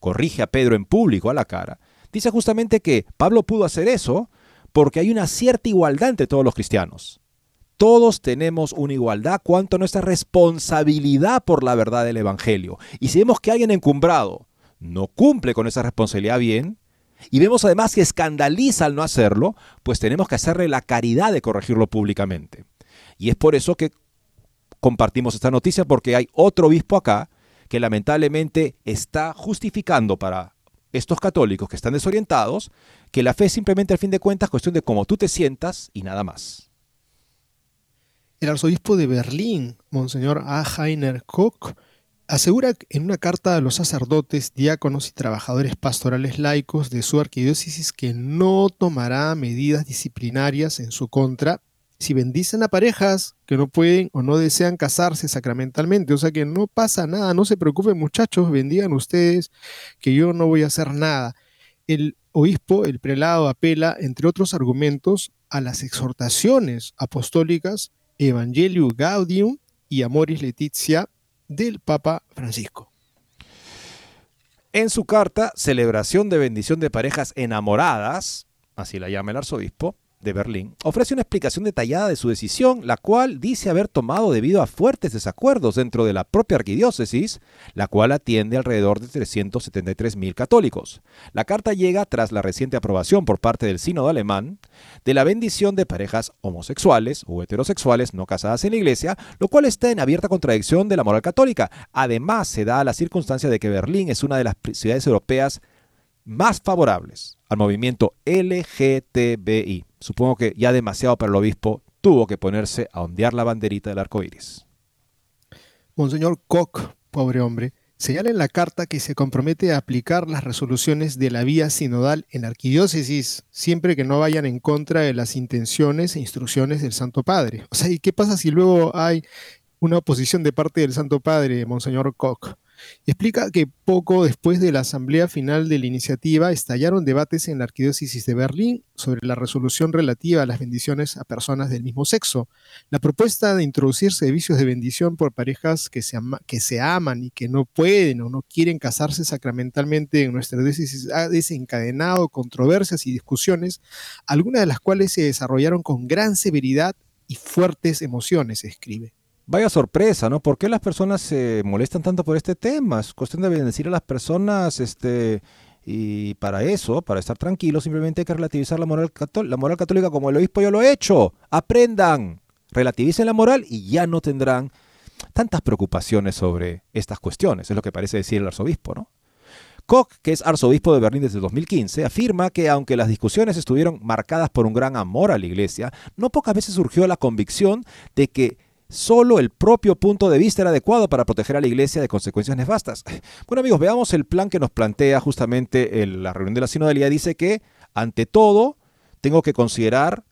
corrige a Pedro en público a la cara, dice justamente que Pablo pudo hacer eso porque hay una cierta igualdad entre todos los cristianos. Todos tenemos una igualdad cuanto a nuestra responsabilidad por la verdad del Evangelio. Y si vemos que alguien encumbrado no cumple con esa responsabilidad bien, y vemos además que escandaliza al no hacerlo, pues tenemos que hacerle la caridad de corregirlo públicamente. Y es por eso que compartimos esta noticia, porque hay otro obispo acá que lamentablemente está justificando para estos católicos que están desorientados que la fe es simplemente al fin de cuentas cuestión de cómo tú te sientas y nada más. El arzobispo de Berlín, Monseñor A. Heiner Koch, asegura en una carta a los sacerdotes, diáconos y trabajadores pastorales laicos de su arquidiócesis que no tomará medidas disciplinarias en su contra si bendicen a parejas que no pueden o no desean casarse sacramentalmente. O sea que no pasa nada, no se preocupen muchachos, bendigan ustedes, que yo no voy a hacer nada. El obispo, el prelado, apela, entre otros argumentos, a las exhortaciones apostólicas Evangelium Gaudium y Amoris Letitia del Papa Francisco. En su carta, Celebración de bendición de parejas enamoradas, así la llama el arzobispo, de Berlín, ofrece una explicación detallada de su decisión, la cual dice haber tomado debido a fuertes desacuerdos dentro de la propia arquidiócesis, la cual atiende alrededor de 373 mil católicos. La carta llega tras la reciente aprobación por parte del sínodo alemán de la bendición de parejas homosexuales o heterosexuales no casadas en la iglesia, lo cual está en abierta contradicción de la moral católica. Además, se da la circunstancia de que Berlín es una de las ciudades europeas más favorables al movimiento LGTBI. Supongo que ya demasiado para el obispo tuvo que ponerse a ondear la banderita del arco iris. Monseñor Koch, pobre hombre, señala en la carta que se compromete a aplicar las resoluciones de la vía sinodal en arquidiócesis, siempre que no vayan en contra de las intenciones e instrucciones del Santo Padre. O sea, ¿y qué pasa si luego hay una oposición de parte del Santo Padre, Monseñor Koch? Explica que poco después de la asamblea final de la iniciativa estallaron debates en la Arquidiócesis de Berlín sobre la resolución relativa a las bendiciones a personas del mismo sexo. La propuesta de introducir servicios de bendición por parejas que se, que se aman y que no pueden o no quieren casarse sacramentalmente en nuestra diócesis ha desencadenado controversias y discusiones, algunas de las cuales se desarrollaron con gran severidad y fuertes emociones, escribe. Vaya sorpresa, ¿no? ¿Por qué las personas se molestan tanto por este tema? Es cuestión de bendecir a las personas, este, y para eso, para estar tranquilos, simplemente hay que relativizar la moral, la moral católica como el obispo ya lo ha hecho. Aprendan, relativicen la moral y ya no tendrán tantas preocupaciones sobre estas cuestiones, es lo que parece decir el arzobispo, ¿no? Koch, que es arzobispo de Berlín desde 2015, afirma que aunque las discusiones estuvieron marcadas por un gran amor a la iglesia, no pocas veces surgió la convicción de que solo el propio punto de vista era adecuado para proteger a la iglesia de consecuencias nefastas. [sighs] Bueno amigos, veamos el plan que nos plantea justamente la reunión de la sinodalidad. Dice que, ante todo, tengo que considerar,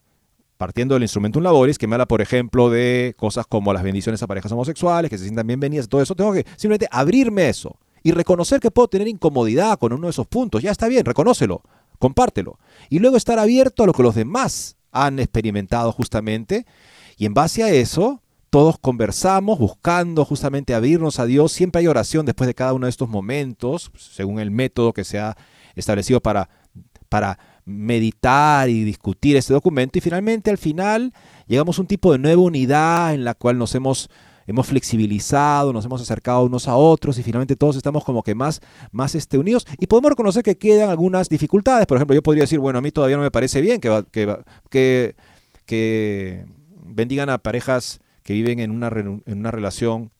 partiendo del instrumento un laboris, que me habla, por ejemplo, de cosas como las bendiciones a parejas homosexuales, que se sientan bienvenidas, todo eso, tengo que simplemente abrirme eso y reconocer que puedo tener incomodidad con uno de esos puntos. Ya está bien, reconócelo, compártelo. Y luego estar abierto a lo que los demás han experimentado justamente. Y en base a eso, todos conversamos buscando justamente abrirnos a Dios. Siempre hay oración después de cada uno de estos momentos, según el método que se ha establecido para, para meditar y discutir este documento. Y finalmente, al final, llegamos a un tipo de nueva unidad en la cual nos hemos hemos flexibilizado, nos hemos acercado unos a otros y finalmente todos estamos como que más, más este, unidos y podemos reconocer que quedan algunas dificultades. Por ejemplo, yo podría decir, bueno, a mí todavía no me parece bien que, que, que, bendigan a parejas que viven en una, en una relación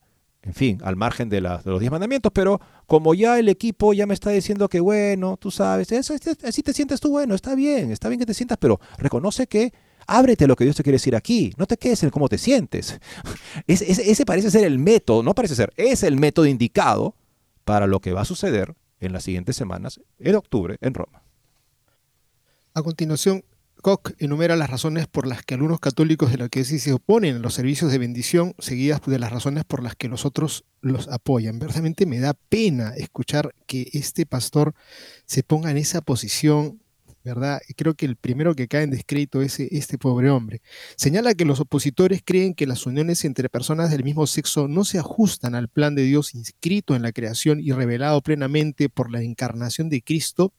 en fin, al margen de, de, los diez mandamientos, pero como ya el equipo ya me está diciendo que bueno, tú sabes, eso, así te sientes tú, bueno, está bien, está bien que te sientas, pero reconoce que Ábrete a lo que Dios te quiere decir aquí. No te quedes en cómo te sientes. [laughs] Ese, parece ser el método, no parece ser, es el método indicado para lo que va a suceder en las siguientes semanas, en octubre, en Roma. A continuación, Koch enumera las razones por las que algunos católicos de la que se oponen a los servicios de bendición, seguidas de las razones por las que los otros los apoyan. Verdaderamente me da pena escuchar que este pastor se ponga en esa posición ¿verdad? Creo que el primero que cae en descrédito es este pobre hombre. Señala que los opositores creen que las uniones entre personas del mismo sexo no se ajustan al plan de Dios inscrito en la creación y revelado plenamente por la encarnación de Cristo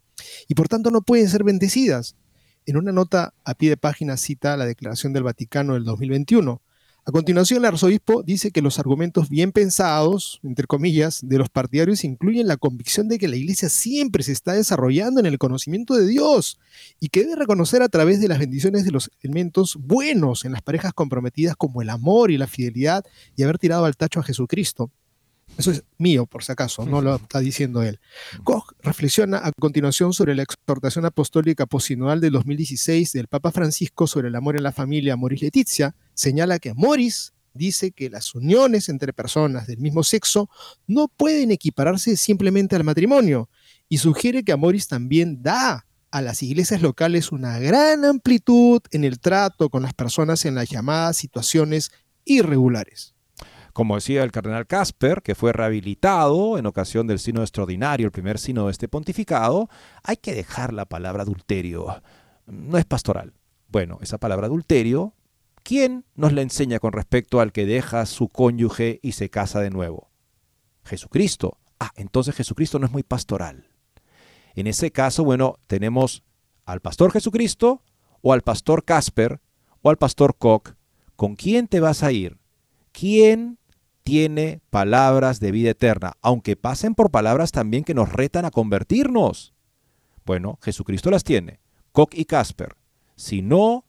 y por tanto no pueden ser bendecidas. En una nota a pie de página cita la Declaración del Vaticano del 2021. A continuación, el arzobispo dice que los argumentos bien pensados, entre comillas, de los partidarios incluyen la convicción de que la iglesia siempre se está desarrollando en el conocimiento de Dios y que debe reconocer a través de las bendiciones de los elementos buenos en las parejas comprometidas como el amor y la fidelidad y haber tirado al tacho a Jesucristo. Eso es mío, por si acaso, no lo está diciendo él. Koch reflexiona a continuación sobre la exhortación apostólica posinodal del 2016 del Papa Francisco sobre el amor en la familia Moris Letizia. Señala que Moris dice que las uniones entre personas del mismo sexo no pueden equipararse simplemente al matrimonio y sugiere que Amoris también da a las iglesias locales una gran amplitud en el trato con las personas en las llamadas situaciones irregulares. Como decía el cardenal Casper, que fue rehabilitado en ocasión del sino extraordinario, el primer sino de este pontificado, hay que dejar la palabra adulterio. No es pastoral. Bueno, esa palabra adulterio, ¿quién nos la enseña con respecto al que deja su cónyuge y se casa de nuevo? Jesucristo. Ah, entonces Jesucristo no es muy pastoral. En ese caso, bueno, tenemos al pastor Jesucristo o al pastor Casper o al pastor Koch. ¿Con quién te vas a ir? ¿Quién tiene palabras de vida eterna, aunque pasen por palabras también que nos retan a convertirnos. Bueno, Jesucristo las tiene. Koch y Casper. Si no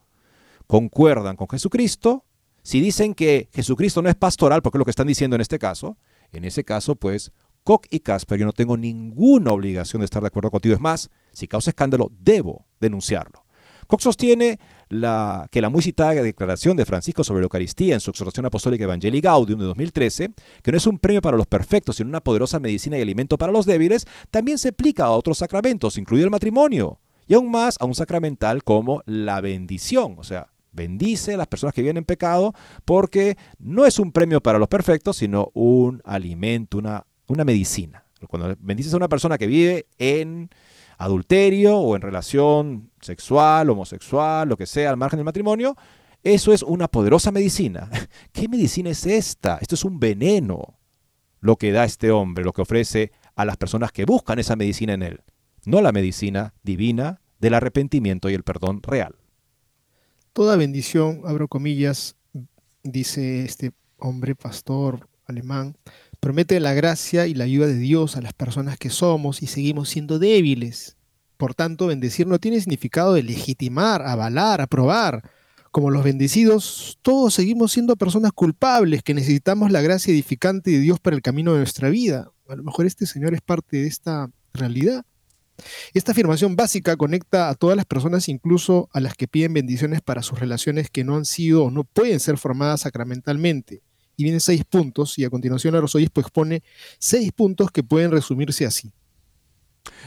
concuerdan con Jesucristo, si dicen que Jesucristo no es pastoral, porque es lo que están diciendo en este caso, en ese caso, pues, Koch y Casper, yo no tengo ninguna obligación de estar de acuerdo contigo. Es más, si causa escándalo, debo denunciarlo. Koch sostiene la, que la muy citada declaración de Francisco sobre la Eucaristía en su exhortación apostólica Evangelii Gaudium de 2013, que no es un premio para los perfectos, sino una poderosa medicina y alimento para los débiles, también se aplica a otros sacramentos, incluido el matrimonio, y aún más a un sacramental como la bendición, o sea, bendice a las personas que viven en pecado, porque no es un premio para los perfectos, sino un alimento, una, una medicina. Cuando bendices a una persona que vive en adulterio o en relación sexual, homosexual, lo que sea, al margen del matrimonio, eso es una poderosa medicina. [laughs] ¿Qué medicina es esta? Esto es un veneno lo que da este hombre, lo que ofrece a las personas que buscan esa medicina en él, no la medicina divina del arrepentimiento y el perdón real. Toda bendición, abro comillas, dice este hombre pastor alemán, promete la gracia y la ayuda de Dios a las personas que somos y seguimos siendo débiles. Por tanto, bendecir no tiene significado de legitimar, avalar, aprobar. Como los bendecidos, todos seguimos siendo personas culpables que necesitamos la gracia edificante de Dios para el camino de nuestra vida. A lo mejor este Señor es parte de esta realidad. Esta afirmación básica conecta a todas las personas, incluso a las que piden bendiciones para sus relaciones que no han sido o no pueden ser formadas sacramentalmente. Y vienen seis puntos, y a continuación el arzobispo expone seis puntos que pueden resumirse así.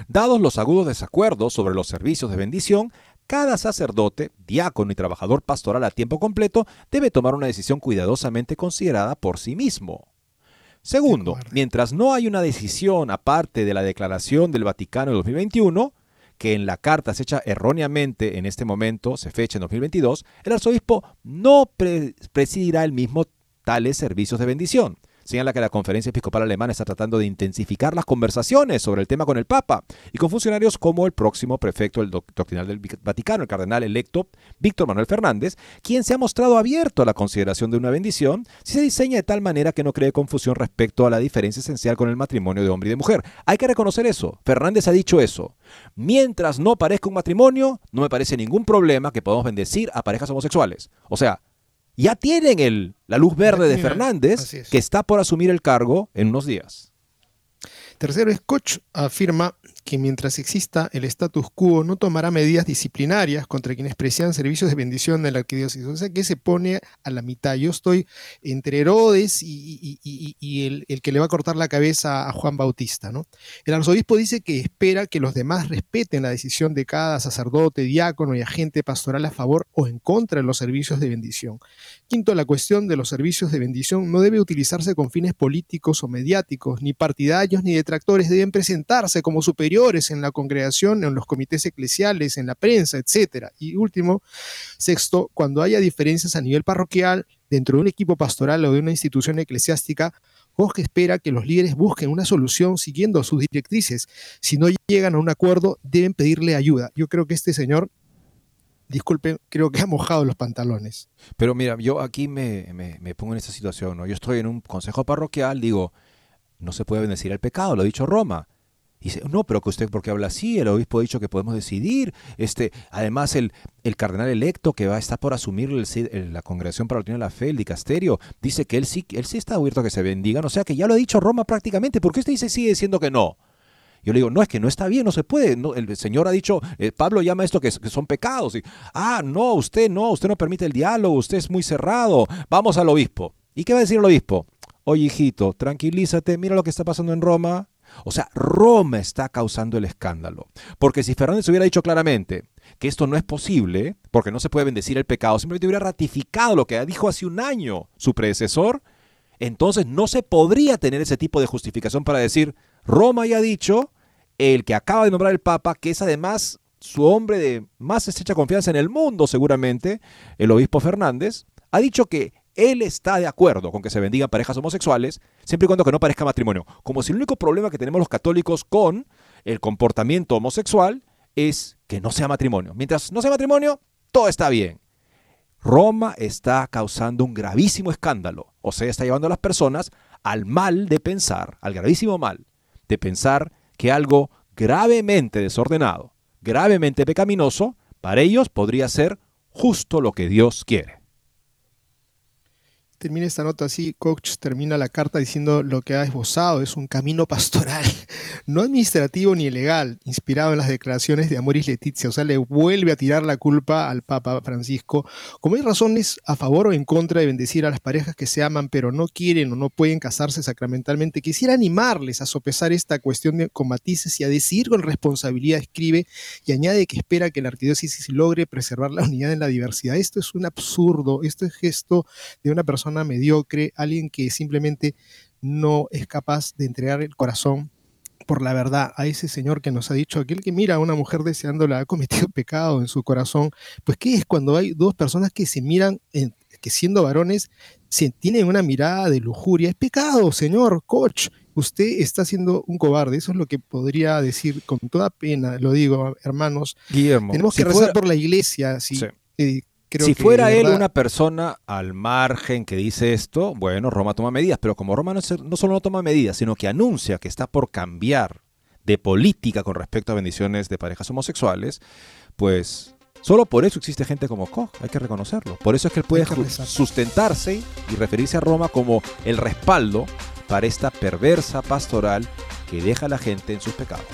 Dados los agudos desacuerdos sobre los servicios de bendición, cada sacerdote, diácono y trabajador pastoral a tiempo completo debe tomar una decisión cuidadosamente considerada por sí mismo. Segundo, mientras no hay una decisión aparte de la declaración del Vaticano de 2021, que en la carta se echa erróneamente en este momento, se fecha en 2022, el arzobispo no presidirá el mismo tales servicios de bendición señala que la Conferencia Episcopal Alemana está tratando de intensificar las conversaciones sobre el tema con el Papa y con funcionarios como el próximo prefecto del doctrinal del Vaticano, el cardenal electo Víctor Manuel Fernández, quien se ha mostrado abierto a la consideración de una bendición si se diseña de tal manera que no cree confusión respecto a la diferencia esencial con el matrimonio de hombre y de mujer. Hay que reconocer eso. Fernández ha dicho eso. Mientras no parezca un matrimonio, no me parece ningún problema que podamos bendecir a parejas homosexuales. O sea, ya tienen el, la luz verde de Fernández, que está por asumir el cargo en unos días. Tercero, Scotch afirma que mientras exista el status quo no tomará medidas disciplinarias contra quienes prestan servicios de bendición en la arquidiócesis. O sea que se pone a la mitad. Yo estoy entre Herodes y, el, que le va a cortar la cabeza a Juan Bautista. ¿no? El arzobispo dice que espera que los demás respeten la decisión de cada sacerdote, diácono y agente pastoral a favor o en contra de los servicios de bendición. Quinto, la cuestión de los servicios de bendición no debe utilizarse con fines políticos o mediáticos, ni partidarios ni detractores deben presentarse como superiores en la congregación, en los comités eclesiales, en la prensa, etc. Y último, sexto, cuando haya diferencias a nivel parroquial, dentro de un equipo pastoral o de una institución eclesiástica, Jorge espera que los líderes busquen una solución siguiendo sus directrices. Si no llegan a un acuerdo, deben pedirle ayuda. Yo creo que este señor, disculpen, creo que ha mojado los pantalones. Pero mira, yo aquí me, me, pongo en esta situación, ¿no? Yo estoy en un consejo parroquial, digo, no se puede bendecir el pecado, lo ha dicho Roma. Dice, no, pero que usted, porque habla así? El obispo ha dicho que podemos decidir. Este, además, el, el cardenal electo que va a estar por asumir la congregación para la de la fe, el dicasterio, dice que él sí, él sí está abierto a que se bendigan. O sea que ya lo ha dicho Roma prácticamente. ¿Por qué usted dice, sigue diciendo que no? Yo le digo, no, es que no está bien, no se puede. el Señor ha dicho, eh, Pablo llama esto que, que, son pecados. Y, ah, no, usted no, usted no permite el diálogo, usted es muy cerrado. Vamos al obispo. ¿Y qué va a decir el obispo? Oye, hijito, tranquilízate, mira lo que está pasando en Roma. O sea, Roma está causando el escándalo. Porque si Fernández hubiera dicho claramente que esto no es posible, porque no se puede bendecir el pecado, simplemente hubiera ratificado lo que dijo hace un año su predecesor, entonces no se podría tener ese tipo de justificación para decir, Roma ya ha dicho, el que acaba de nombrar el Papa, que es además su hombre de más estrecha confianza en el mundo seguramente, el obispo Fernández, ha dicho que él está de acuerdo con que se bendigan parejas homosexuales, siempre y cuando que no parezca matrimonio. Como si el único problema que tenemos los católicos con el comportamiento homosexual es que no sea matrimonio. Mientras no sea matrimonio, todo está bien. Roma está causando un gravísimo escándalo, o sea, está llevando a las personas al mal de pensar, al gravísimo mal de pensar que algo gravemente desordenado, gravemente pecaminoso, para ellos podría ser justo lo que Dios quiere termina esta nota así, Coach termina la carta diciendo lo que ha esbozado es un camino pastoral, [laughs] no administrativo ni legal, inspirado en las declaraciones de Amoris Letizia, o sea, le vuelve a tirar la culpa al Papa Francisco. Como hay razones a favor o en contra de bendecir a las parejas que se aman pero no quieren o no pueden casarse sacramentalmente, quisiera animarles a sopesar esta cuestión de, con matices y a decir con responsabilidad, escribe y añade que espera que la arquidiócesis logre preservar la unidad en la diversidad. Esto es un absurdo, esto es gesto de una persona mediocre, alguien que simplemente no es capaz de entregar el corazón por la verdad a ese Señor que nos ha dicho, aquel que mira a una mujer deseándola ha cometido [laughs] pecado en su corazón, pues ¿qué es cuando hay dos personas que se miran, que siendo varones, se tienen una mirada de lujuria? Es pecado, Señor, coach, usted está siendo un cobarde, eso es lo que podría decir con toda pena, lo digo, hermanos. Guillermo, tenemos que rezar por la iglesia, ¿sí? Eh, si fuera él una persona al margen que dice esto, bueno, Roma toma medidas, pero como Roma no, solo no toma medidas, sino que anuncia que está por cambiar de política con respecto a bendiciones de parejas homosexuales, pues solo por eso existe gente como Koch, hay que reconocerlo. Por eso es que él puede sustentarse y referirse a Roma como el respaldo para esta perversa pastoral que deja a la gente en sus pecados.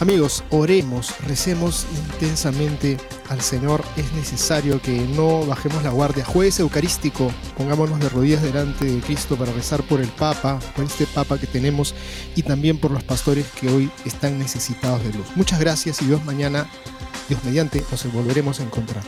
Amigos, oremos, recemos intensamente al Señor. Es necesario que no bajemos la guardia. Jueves Eucarístico, pongámonos de rodillas delante de Cristo para rezar por el Papa, por este Papa que tenemos y también por los pastores que hoy están necesitados de luz. Muchas gracias y Dios mañana, Dios mediante, nos volveremos a encontrar.